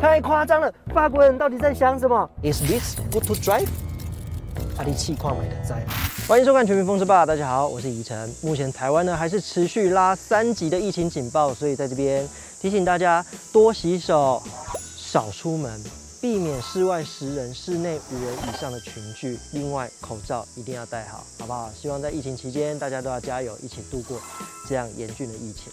太夸张了！法国人到底在想什么？Is this good to drive？阿力气矿买的在吗？欢迎收看《全民风车吧》，大家好，我是宜晨。目前台湾呢还是持续拉三级的疫情警报，所以在这边提醒大家多洗手，少出门，避免室外十人、室内五人以上的群聚。另外，口罩一定要戴好，好不好？希望在疫情期间大家都要加油，一起度过这样严峻的疫情。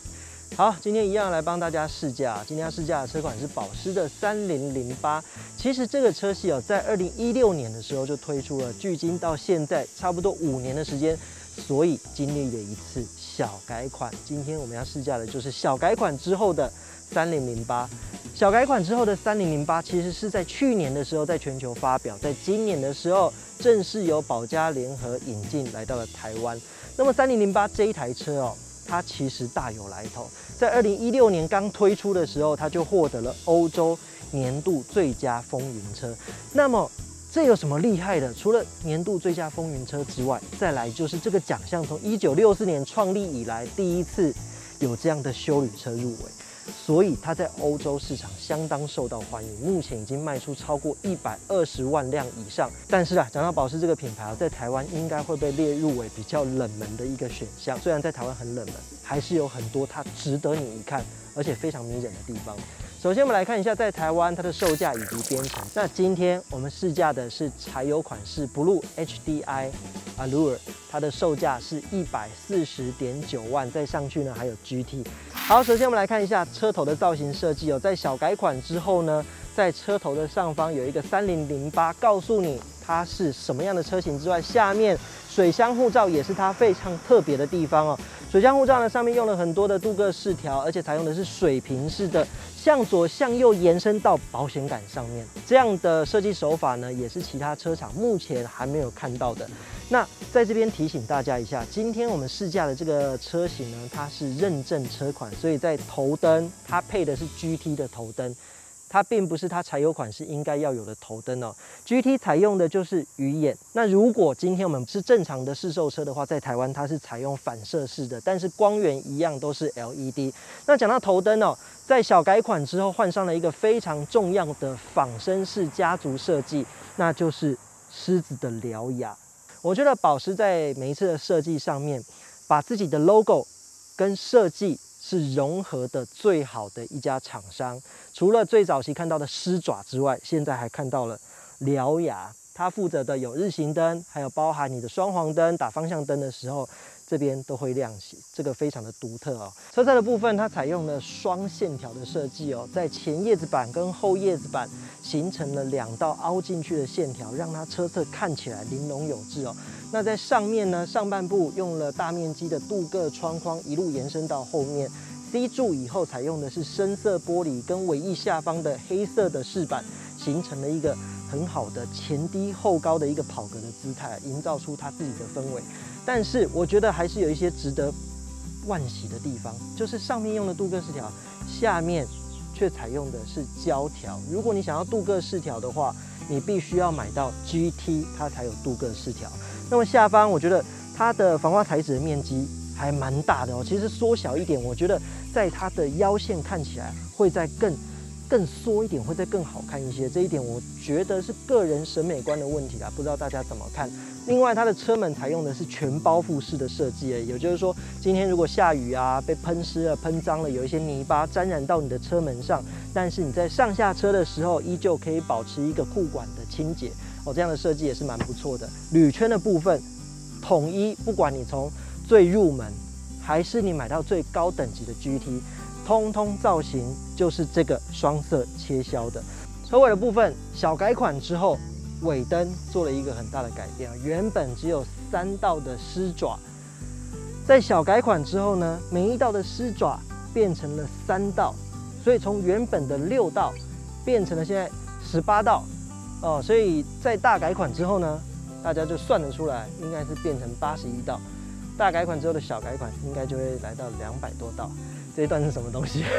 好，今天一样来帮大家试驾。今天要试驾的车款是保时的三零零八。其实这个车系哦，在二零一六年的时候就推出了，距今到现在差不多五年的时间，所以经历了一次小改款。今天我们要试驾的就是小改款之后的三零零八。小改款之后的三零零八，其实是在去年的时候在全球发表，在今年的时候正式由保加联合引进来到了台湾。那么三零零八这一台车哦。它其实大有来头，在二零一六年刚推出的时候，它就获得了欧洲年度最佳风云车。那么这有什么厉害的？除了年度最佳风云车之外，再来就是这个奖项从一九六四年创立以来第一次有这样的修旅车入围。所以它在欧洲市场相当受到欢迎，目前已经卖出超过一百二十万辆以上。但是啊，讲到保时这个品牌啊，在台湾应该会被列入为比较冷门的一个选项。虽然在台湾很冷门，还是有很多它值得你一看，而且非常迷人的地方。首先，我们来看一下在台湾它的售价以及编程。那今天我们试驾的是柴油款式 Blue HDI Allure，它的售价是一百四十点九万，再上去呢还有 GT。好，首先我们来看一下车头的造型设计哦，在小改款之后呢，在车头的上方有一个三零零八，告诉你它是什么样的车型之外，下面水箱护罩也是它非常特别的地方哦。水箱护罩呢，上面用了很多的镀铬饰条，而且采用的是水平式的，向左向右延伸到保险杆上面，这样的设计手法呢，也是其他车厂目前还没有看到的。那在这边提醒大家一下，今天我们试驾的这个车型呢，它是认证车款，所以在头灯它配的是 GT 的头灯，它并不是它柴油款是应该要有的头灯哦。GT 采用的就是鱼眼。那如果今天我们是正常的试售车的话，在台湾它是采用反射式的，但是光源一样都是 LED。那讲到头灯哦，在小改款之后换上了一个非常重要的仿生式家族设计，那就是狮子的獠牙。我觉得保时在每一次的设计上面，把自己的 logo 跟设计是融合的最好的一家厂商。除了最早期看到的狮爪之外，现在还看到了獠牙。它负责的有日行灯，还有包含你的双黄灯、打方向灯的时候。这边都会亮起，这个非常的独特哦。车侧的部分，它采用了双线条的设计哦，在前叶子板跟后叶子板形成了两道凹进去的线条，让它车侧看起来玲珑有致哦。那在上面呢，上半部用了大面积的镀铬窗框，一路延伸到后面。C 柱以后采用的是深色玻璃跟尾翼下方的黑色的饰板，形成了一个很好的前低后高的一个跑格的姿态，营造出它自己的氛围。但是我觉得还是有一些值得惋惜的地方，就是上面用的镀铬饰条，下面却采用的是胶条。如果你想要镀铬饰条的话，你必须要买到 GT，它才有镀铬饰条。那么下方我觉得它的防滑材质的面积还蛮大的哦，其实缩小一点，我觉得在它的腰线看起来会再更。更缩一点会再更好看一些，这一点我觉得是个人审美观的问题啦，不知道大家怎么看。另外，它的车门采用的是全包覆式的设计，也就是说，今天如果下雨啊，被喷湿了、喷脏了，有一些泥巴沾染到你的车门上，但是你在上下车的时候，依旧可以保持一个护管的清洁哦。这样的设计也是蛮不错的。铝圈的部分，统一，不管你从最入门，还是你买到最高等级的 GT。通通造型就是这个双色切削的，车尾的部分小改款之后，尾灯做了一个很大的改变啊，原本只有三道的狮爪，在小改款之后呢，每一道的狮爪变成了三道，所以从原本的六道变成了现在十八道哦，所以在大改款之后呢，大家就算得出来，应该是变成八十一道，大改款之后的小改款应该就会来到两百多道。这一段是什么东西？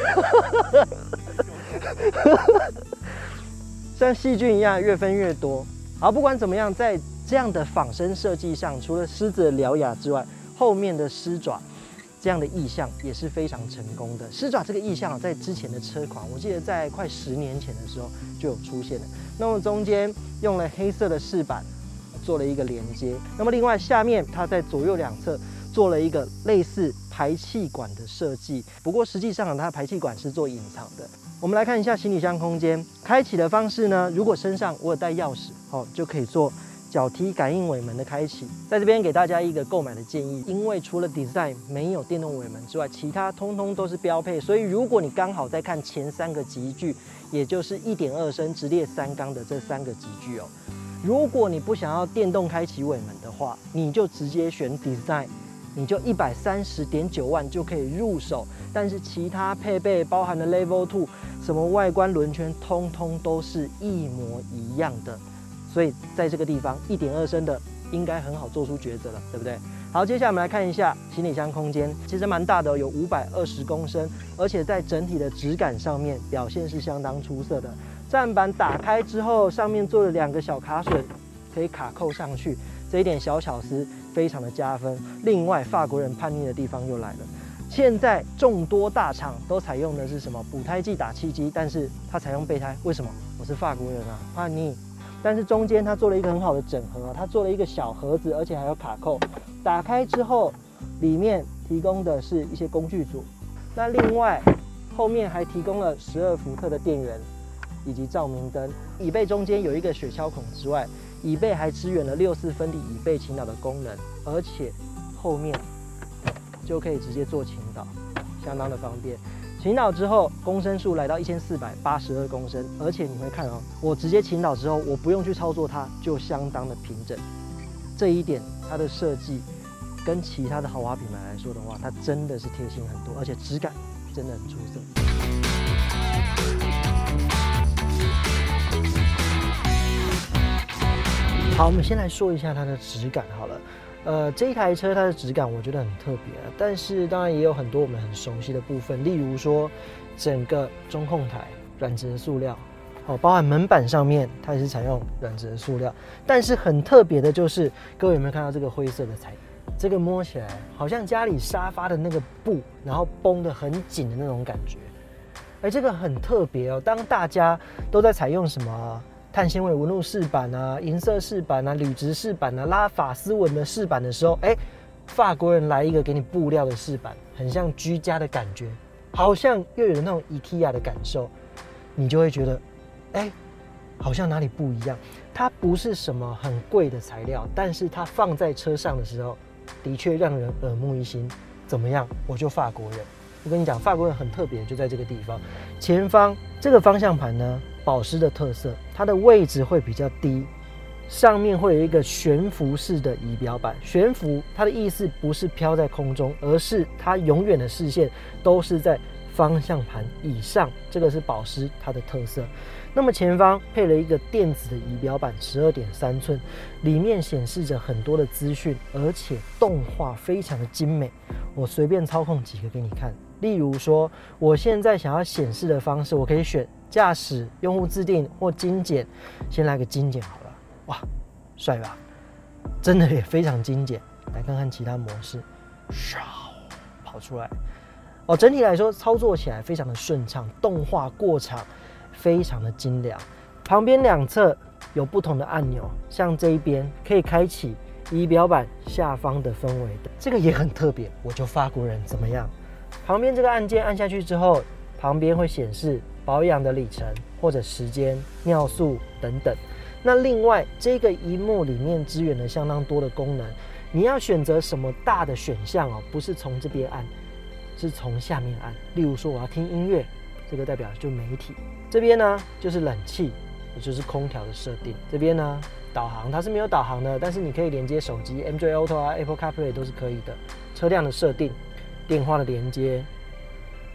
像细菌一样越分越多。好，不管怎么样，在这样的仿生设计上，除了狮子的獠牙之外，后面的狮爪这样的意向也是非常成功的。狮爪这个意向在之前的车款，我记得在快十年前的时候就有出现了。那么中间用了黑色的饰板做了一个连接，那么另外下面它在左右两侧做了一个类似排气管的设计，不过实际上它排气管是做隐藏的。我们来看一下行李箱空间开启的方式呢，如果身上我有带钥匙，哦，就可以做。脚踢感应尾门的开启，在这边给大家一个购买的建议，因为除了 design 没有电动尾门之外，其他通通都是标配。所以如果你刚好在看前三个级距，也就是一点二升直列三缸的这三个级距哦，如果你不想要电动开启尾门的话，你就直接选 design，你就一百三十点九万就可以入手。但是其他配备包含的 level two，什么外观轮圈，通通都是一模一样的。所以在这个地方，一点二升的应该很好做出抉择了，对不对？好，接下来我们来看一下行李箱空间，其实蛮大的，有五百二十公升，而且在整体的质感上面表现是相当出色的。站板打开之后，上面做了两个小卡榫，可以卡扣上去，这一点小巧思非常的加分。另外，法国人叛逆的地方又来了，现在众多大厂都采用的是什么补胎剂打气机，但是它采用备胎，为什么？我是法国人啊，叛逆。但是中间它做了一个很好的整合，它做了一个小盒子，而且还有卡扣。打开之后，里面提供的是一些工具组。那另外后面还提供了十二伏特的电源以及照明灯。椅背中间有一个雪橇孔之外，椅背还支援了六四分离椅背倾倒的功能，而且后面就可以直接做倾倒，相当的方便。倾倒之后，公升数来到一千四百八十二公升，而且你会看哦，我直接倾倒之后，我不用去操作它，就相当的平整。这一点它的设计跟其他的豪华品牌来说的话，它真的是贴心很多，而且质感真的很出色。好，我们先来说一下它的质感好了。呃，这一台车它的质感我觉得很特别，但是当然也有很多我们很熟悉的部分，例如说整个中控台软质的塑料，哦，包含门板上面它也是采用软质的塑料，但是很特别的就是，各位有没有看到这个灰色的材？这个摸起来好像家里沙发的那个布，然后绷得很紧的那种感觉，哎，这个很特别哦。当大家都在采用什么？碳纤维纹路饰板啊，银色饰板啊，铝质饰板啊，拉法丝纹的饰板的时候，哎，法国人来一个给你布料的饰板，很像居家的感觉，好像又有那种 IKEA 的感受，你就会觉得，哎，好像哪里不一样。它不是什么很贵的材料，但是它放在车上的时候，的确让人耳目一新。怎么样？我就法国人。我跟你讲，法国人很特别，就在这个地方，前方这个方向盘呢。保湿的特色，它的位置会比较低，上面会有一个悬浮式的仪表板。悬浮它的意思不是飘在空中，而是它永远的视线都是在方向盘以上。这个是保湿它的特色。那么前方配了一个电子的仪表板，十二点三寸，里面显示着很多的资讯，而且动画非常的精美。我随便操控几个给你看，例如说，我现在想要显示的方式，我可以选。驾驶用户自定或精简，先来个精简好了。哇，帅吧？真的也非常精简。来看看其他模式，唰，跑出来。哦，整体来说操作起来非常的顺畅，动画过场非常的精良。旁边两侧有不同的按钮，像这一边可以开启仪表板下方的氛围的，这个也很特别。我就法国人怎么样？旁边这个按键按下去之后，旁边会显示。保养的里程或者时间、尿素等等。那另外，这个荧幕里面支援了相当多的功能。你要选择什么大的选项哦？不是从这边按，是从下面按。例如说，我要听音乐，这个代表就媒体。这边呢，就是冷气，也就是空调的设定。这边呢，导航它是没有导航的，但是你可以连接手机 MJO Auto 啊，Apple CarPlay 都是可以的。车辆的设定、电话的连接，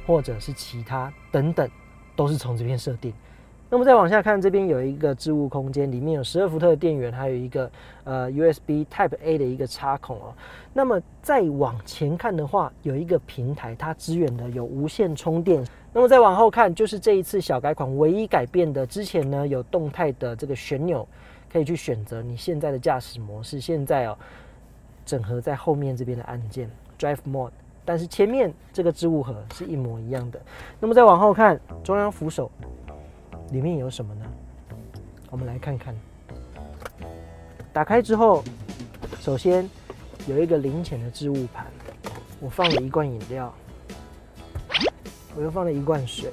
或者是其他等等。都是从这边设定。那么再往下看，这边有一个置物空间，里面有十二伏特的电源，还有一个呃 USB Type A 的一个插孔哦。那么再往前看的话，有一个平台，它支援的有无线充电。那么再往后看，就是这一次小改款唯一改变的，之前呢有动态的这个旋钮，可以去选择你现在的驾驶模式。现在哦，整合在后面这边的按键 Drive Mode。但是前面这个置物盒是一模一样的。那么再往后看，中央扶手里面有什么呢？我们来看看。打开之后，首先有一个零钱的置物盘，我放了一罐饮料，我又放了一罐水，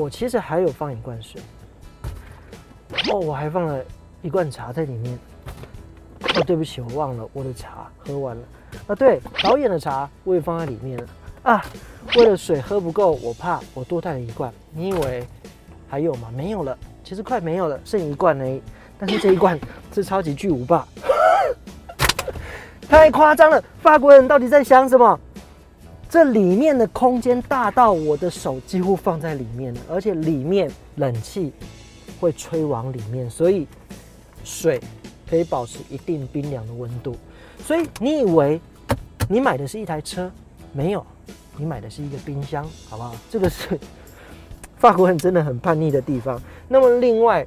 我其实还有放一罐水。哦，我还放了一罐茶在里面。哦，对不起，我忘了我的茶喝完了。啊，对，导演的茶我也放在里面了。啊，为了水喝不够，我怕我多带了一罐。你以为还有吗？没有了，其实快没有了，剩一罐呢。但是这一罐是超级巨无霸，太夸张了！法国人到底在想什么？这里面的空间大到我的手几乎放在里面了，而且里面冷气会吹往里面，所以水可以保持一定冰凉的温度。所以你以为你买的是一台车？没有，你买的是一个冰箱，好不好？这个是法国人真的很叛逆的地方。那么另外。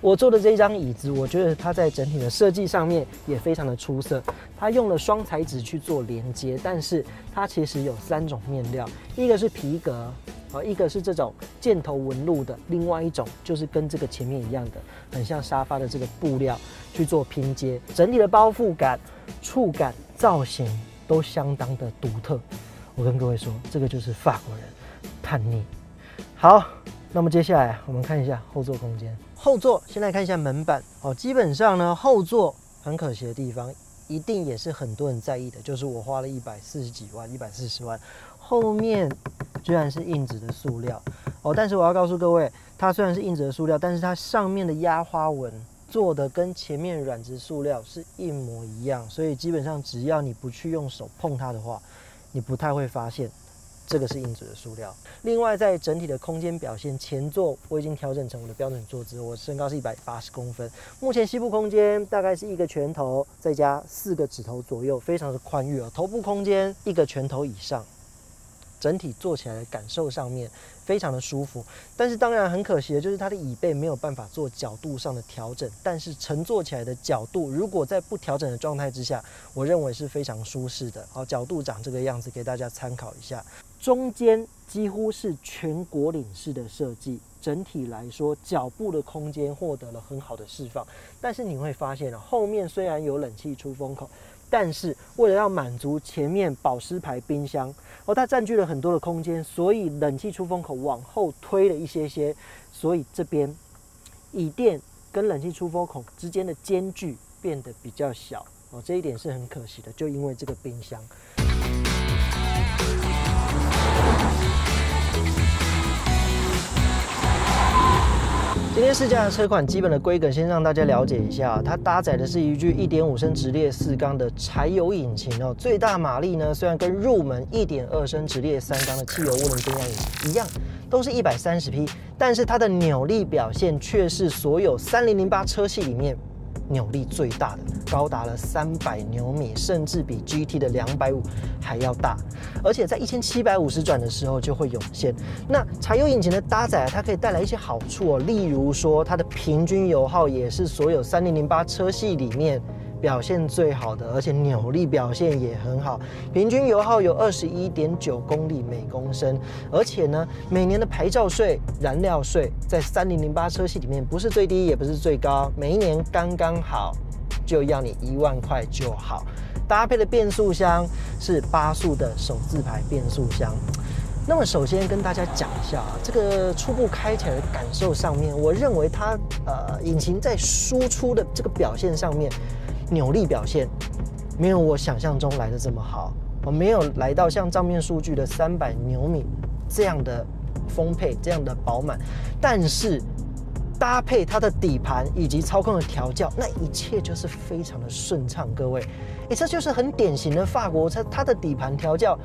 我坐的这张椅子，我觉得它在整体的设计上面也非常的出色。它用了双材质去做连接，但是它其实有三种面料，一个是皮革，啊，一个是这种箭头纹路的，另外一种就是跟这个前面一样的，很像沙发的这个布料去做拼接。整体的包覆感、触感、造型都相当的独特。我跟各位说，这个就是法国人叛逆。好。那么接下来我们看一下后座空间。后座，先来看一下门板哦。基本上呢，后座很可惜的地方，一定也是很多人在意的，就是我花了一百四十几万，一百四十万，后面居然是硬质的塑料哦。但是我要告诉各位，它虽然是硬质的塑料，但是它上面的压花纹做的跟前面软质塑料是一模一样，所以基本上只要你不去用手碰它的话，你不太会发现。这个是硬质的塑料。另外，在整体的空间表现，前座我已经调整成我的标准坐姿，我身高是一百八十公分。目前膝部空间大概是一个拳头，再加四个指头左右，非常的宽裕哦。头部空间一个拳头以上。整体坐起来的感受上面非常的舒服，但是当然很可惜的就是它的椅背没有办法做角度上的调整，但是乘坐起来的角度，如果在不调整的状态之下，我认为是非常舒适的。好，角度长这个样子，给大家参考一下。中间几乎是全国领式的设计，整体来说脚部的空间获得了很好的释放，但是你会发现啊后面虽然有冷气出风口。但是为了要满足前面保湿牌冰箱，哦，它占据了很多的空间，所以冷气出风口往后推了一些些，所以这边椅垫跟冷气出风口之间的间距变得比较小，哦，这一点是很可惜的，就因为这个冰箱。今天试驾的车款基本的规格，先让大家了解一下。它搭载的是一具1.5升直列四缸的柴油引擎哦，最大马力呢，虽然跟入门1.2升直列三缸的汽油涡轮增压引擎一样，都是一百三十匹，但是它的扭力表现却是所有3008车系里面。扭力最大的，高达了三百牛米，甚至比 GT 的两百五还要大，而且在一千七百五十转的时候就会涌现。那柴油引擎的搭载，它可以带来一些好处哦，例如说它的平均油耗也是所有三零零八车系里面。表现最好的，而且扭力表现也很好，平均油耗有二十一点九公里每公升，而且呢，每年的牌照税、燃料税在三零零八车系里面不是最低，也不是最高，每一年刚刚好，就要你一万块就好。搭配的变速箱是八速的手自排变速箱。那么首先跟大家讲一下啊，这个初步开起来的感受上面，我认为它呃引擎在输出的这个表现上面。扭力表现没有我想象中来的这么好，我没有来到像账面数据的三百牛米这样的丰沛、这样的饱满，但是搭配它的底盘以及操控的调教，那一切就是非常的顺畅。各位，哎，这就是很典型的法国车，它的底盘调教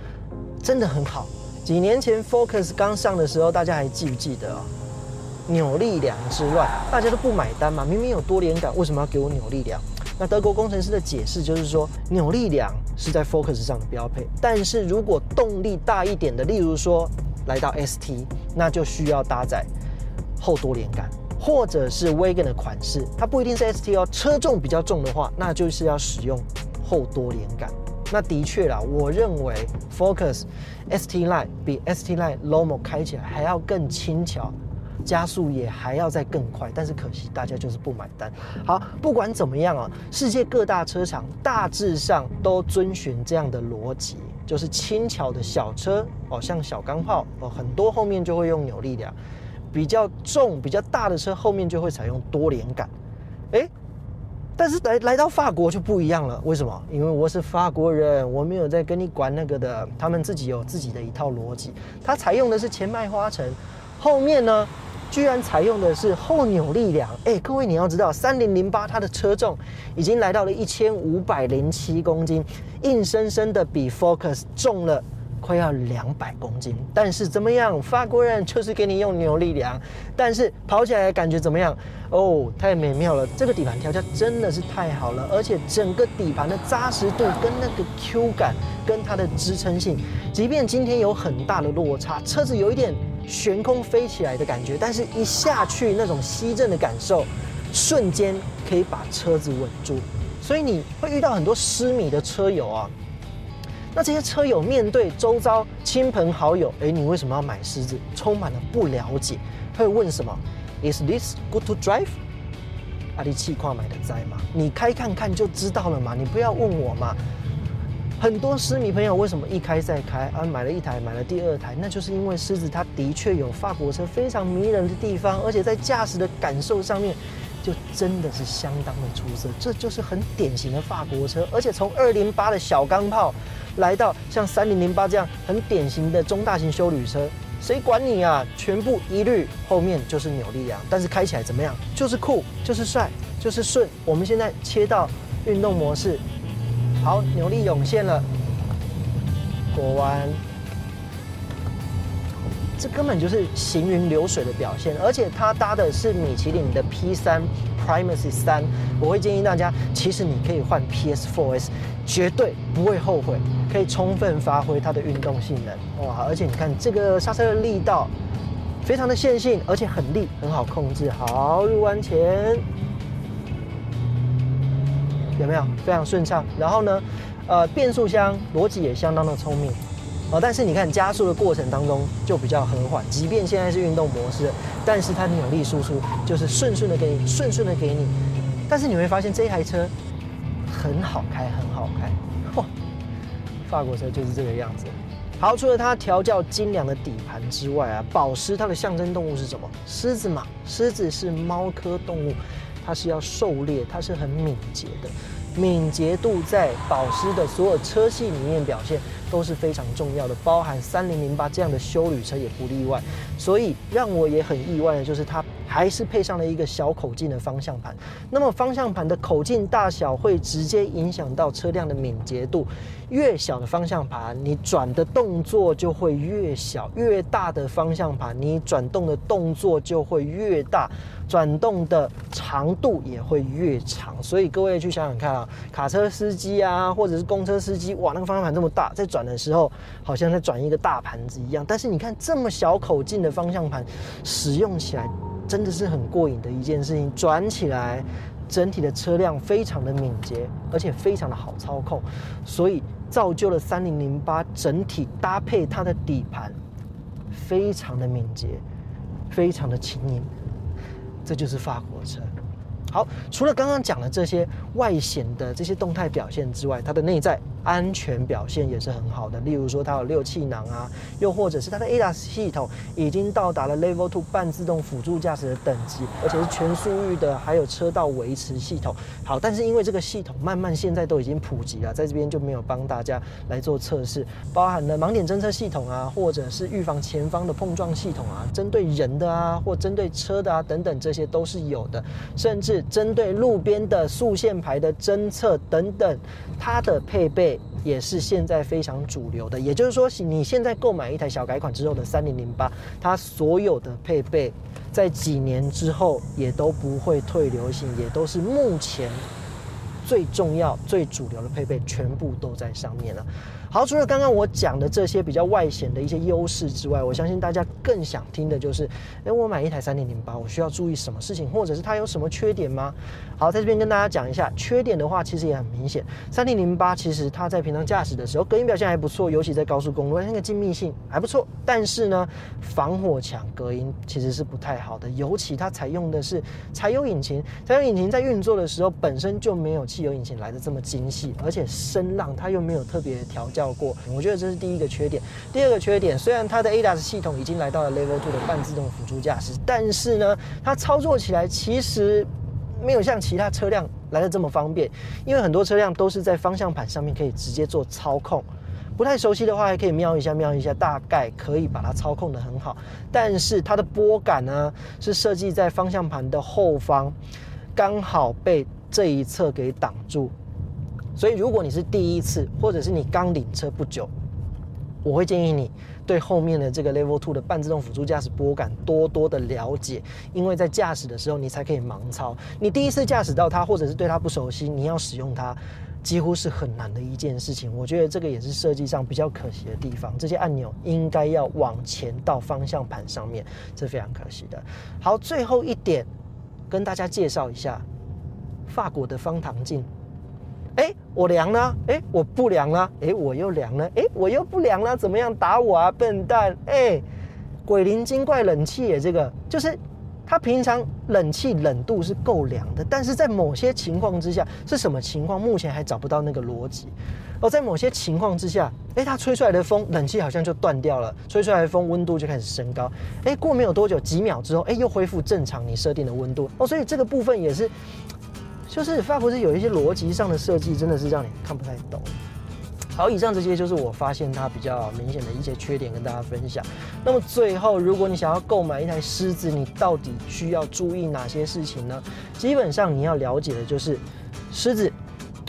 真的很好。几年前 Focus 刚上的时候，大家还记不记得？扭力梁之乱，大家都不买单嘛，明明有多连杆，为什么要给我扭力梁？那德国工程师的解释就是说，扭力梁是在 Focus 上的标配，但是如果动力大一点的，例如说来到 ST，那就需要搭载后多连杆，或者是 Wagon 的款式，它不一定是 ST 哦，车重比较重的话，那就是要使用后多连杆。那的确啦，我认为 Focus ST Line 比 ST Line Lomo 开起来还要更轻巧。加速也还要再更快，但是可惜大家就是不买单。好，不管怎么样啊，世界各大车厂大致上都遵循这样的逻辑，就是轻巧的小车哦，像小钢炮哦，很多后面就会用扭力梁；比较重、比较大的车后面就会采用多连杆。诶，但是来来到法国就不一样了，为什么？因为我是法国人，我没有在跟你管那个的，他们自己有自己的一套逻辑，它采用的是前麦花臣，后面呢？居然采用的是后扭力梁，哎，各位你要知道，三零零八它的车重已经来到了一千五百零七公斤，硬生生的比 Focus 重了快要两百公斤。但是怎么样，法国人就是给你用扭力梁，但是跑起来感觉怎么样？哦，太美妙了，这个底盘调教真的是太好了，而且整个底盘的扎实度跟那个 Q 感跟它的支撑性，即便今天有很大的落差，车子有一点。悬空飞起来的感觉，但是一下去那种吸震的感受，瞬间可以把车子稳住。所以你会遇到很多失迷的车友啊。那这些车友面对周遭亲朋好友，哎，你为什么要买狮子？充满了不了解，会问什么？Is this good to drive？阿里气矿买的在吗？你开看看就知道了嘛，你不要问我嘛。很多狮迷朋友为什么一开再开啊？买了一台，买了第二台，那就是因为狮子它的确有法国车非常迷人的地方，而且在驾驶的感受上面，就真的是相当的出色。这就是很典型的法国车，而且从二零八的小钢炮，来到像三零零八这样很典型的中大型修旅车，谁管你啊？全部一律后面就是扭力梁，但是开起来怎么样？就是酷，就是帅，就是顺。我们现在切到运动模式。好，扭力涌现了，过弯，这根本就是行云流水的表现。而且它搭的是米其林的 P 三 Primacy 三，我会建议大家，其实你可以换 PS Four S，绝对不会后悔，可以充分发挥它的运动性能。哇，而且你看这个刹车的力道，非常的线性，而且很利，很好控制。好，入弯前。有没有非常顺畅？然后呢，呃，变速箱逻辑也相当的聪明，哦，但是你看加速的过程当中就比较和缓，即便现在是运动模式，但是它的扭力输出就是顺顺的给你，顺顺的给你。但是你会发现这台车很好开，很好开，嚯，法国车就是这个样子。好，除了它调教精良的底盘之外啊，宝石它的象征动物是什么？狮子嘛，狮子是猫科动物。它是要狩猎，它是很敏捷的，敏捷度在保时的所有车系里面表现都是非常重要的，包含三零零八这样的修旅车也不例外。所以让我也很意外的就是它还是配上了一个小口径的方向盘。那么方向盘的口径大小会直接影响到车辆的敏捷度，越小的方向盘，你转的动作就会越小；越大的方向盘，你转动的动作就会越大。转动的长度也会越长，所以各位去想想看啊，卡车司机啊，或者是公车司机，哇，那个方向盘这么大，在转的时候好像在转一个大盘子一样。但是你看这么小口径的方向盘，使用起来真的是很过瘾的一件事情。转起来，整体的车辆非常的敏捷，而且非常的好操控，所以造就了三零零八整体搭配它的底盘，非常的敏捷，非常的轻盈。这就是法国车。好，除了刚刚讲的这些外显的这些动态表现之外，它的内在。安全表现也是很好的，例如说它有六气囊啊，又或者是它的 ADAS 系统已经到达了 Level Two 半自动辅助驾驶的等级，而且是全速域的，还有车道维持系统。好，但是因为这个系统慢慢现在都已经普及了，在这边就没有帮大家来做测试，包含了盲点侦测系统啊，或者是预防前方的碰撞系统啊，针对人的啊，或针对车的啊等等，这些都是有的，甚至针对路边的速限牌的侦测等等，它的配备。也是现在非常主流的，也就是说，你现在购买一台小改款之后的三零零八，它所有的配备，在几年之后也都不会退流行，也都是目前最重要、最主流的配备，全部都在上面了。好，除了刚刚我讲的这些比较外显的一些优势之外，我相信大家更想听的就是，哎，我买一台三点零八，我需要注意什么事情，或者是它有什么缺点吗？好，在这边跟大家讲一下，缺点的话其实也很明显。三点零八其实它在平常驾驶的时候，隔音表现还不错，尤其在高速公路，那个静谧性还不错。但是呢，防火墙隔音其实是不太好的，尤其它采用的是柴油引擎，柴油引擎在运作的时候本身就没有汽油引擎来的这么精细，而且声浪它又没有特别调教过，我觉得这是第一个缺点。第二个缺点，虽然它的 ADAS 系统已经来到了 Level Two 的半自动辅助驾驶，但是呢，它操作起来其实。没有像其他车辆来的这么方便，因为很多车辆都是在方向盘上面可以直接做操控。不太熟悉的话，还可以瞄一下，瞄一下，大概可以把它操控的很好。但是它的拨杆呢，是设计在方向盘的后方，刚好被这一侧给挡住。所以如果你是第一次，或者是你刚领车不久，我会建议你。对后面的这个 Level Two 的半自动辅助驾驶拨杆多多的了解，因为在驾驶的时候你才可以盲操。你第一次驾驶到它，或者是对它不熟悉，你要使用它，几乎是很难的一件事情。我觉得这个也是设计上比较可惜的地方。这些按钮应该要往前到方向盘上面，这非常可惜的。好，最后一点跟大家介绍一下法国的方糖镜。哎，我凉了，哎，我不凉了，哎，我又凉了，哎，我又不凉了，怎么样打我啊，笨蛋！哎，鬼灵精怪冷气，这个就是它平常冷气冷度是够凉的，但是在某些情况之下是什么情况？目前还找不到那个逻辑。哦，在某些情况之下，哎，它吹出来的风，冷气好像就断掉了，吹出来的风温度就开始升高，哎，过没有多久，几秒之后，哎，又恢复正常你设定的温度。哦，所以这个部分也是。就是法国是有一些逻辑上的设计，真的是让你看不太懂。好，以上这些就是我发现它比较明显的一些缺点，跟大家分享。那么最后，如果你想要购买一台狮子，你到底需要注意哪些事情呢？基本上你要了解的就是狮子，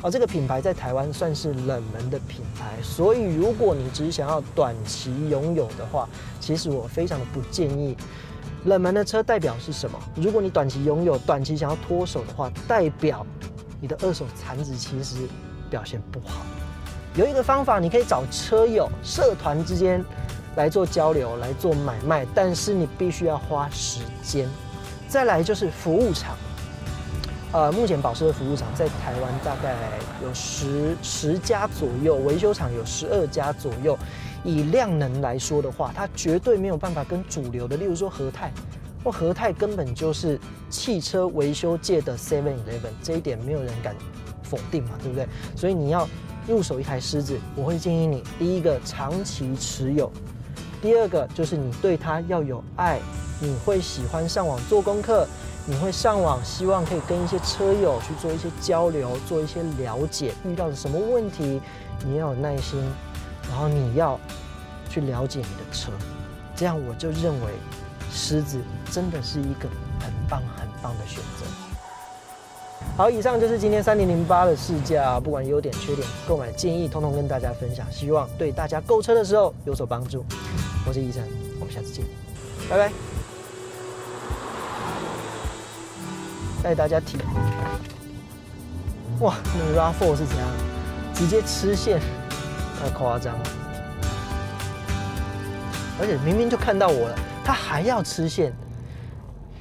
哦，这个品牌在台湾算是冷门的品牌，所以如果你只想要短期拥有的话，其实我非常的不建议。冷门的车代表是什么？如果你短期拥有、短期想要脱手的话，代表你的二手残值其实表现不好。有一个方法，你可以找车友、社团之间来做交流、来做买卖，但是你必须要花时间。再来就是服务厂，呃，目前保时的服务厂在台湾大概有十十家左右，维修厂有十二家左右。以量能来说的话，它绝对没有办法跟主流的，例如说和泰，或和泰根本就是汽车维修界的 Seven Eleven，这一点没有人敢否定嘛，对不对？所以你要入手一台狮子，我会建议你第一个长期持有，第二个就是你对它要有爱，你会喜欢上网做功课，你会上网希望可以跟一些车友去做一些交流，做一些了解，遇到了什么问题，你要有耐心。然后你要去了解你的车，这样我就认为狮子真的是一个很棒很棒的选择。好，以上就是今天三零零八的试驾，不管优点缺点、购买建议，通通跟大家分享，希望对大家购车的时候有所帮助。我是医生，我们下次见，拜拜。带大家体哇，那 RAV4 是怎样？直接吃线。太夸张了，而且明明就看到我了，他还要吃线。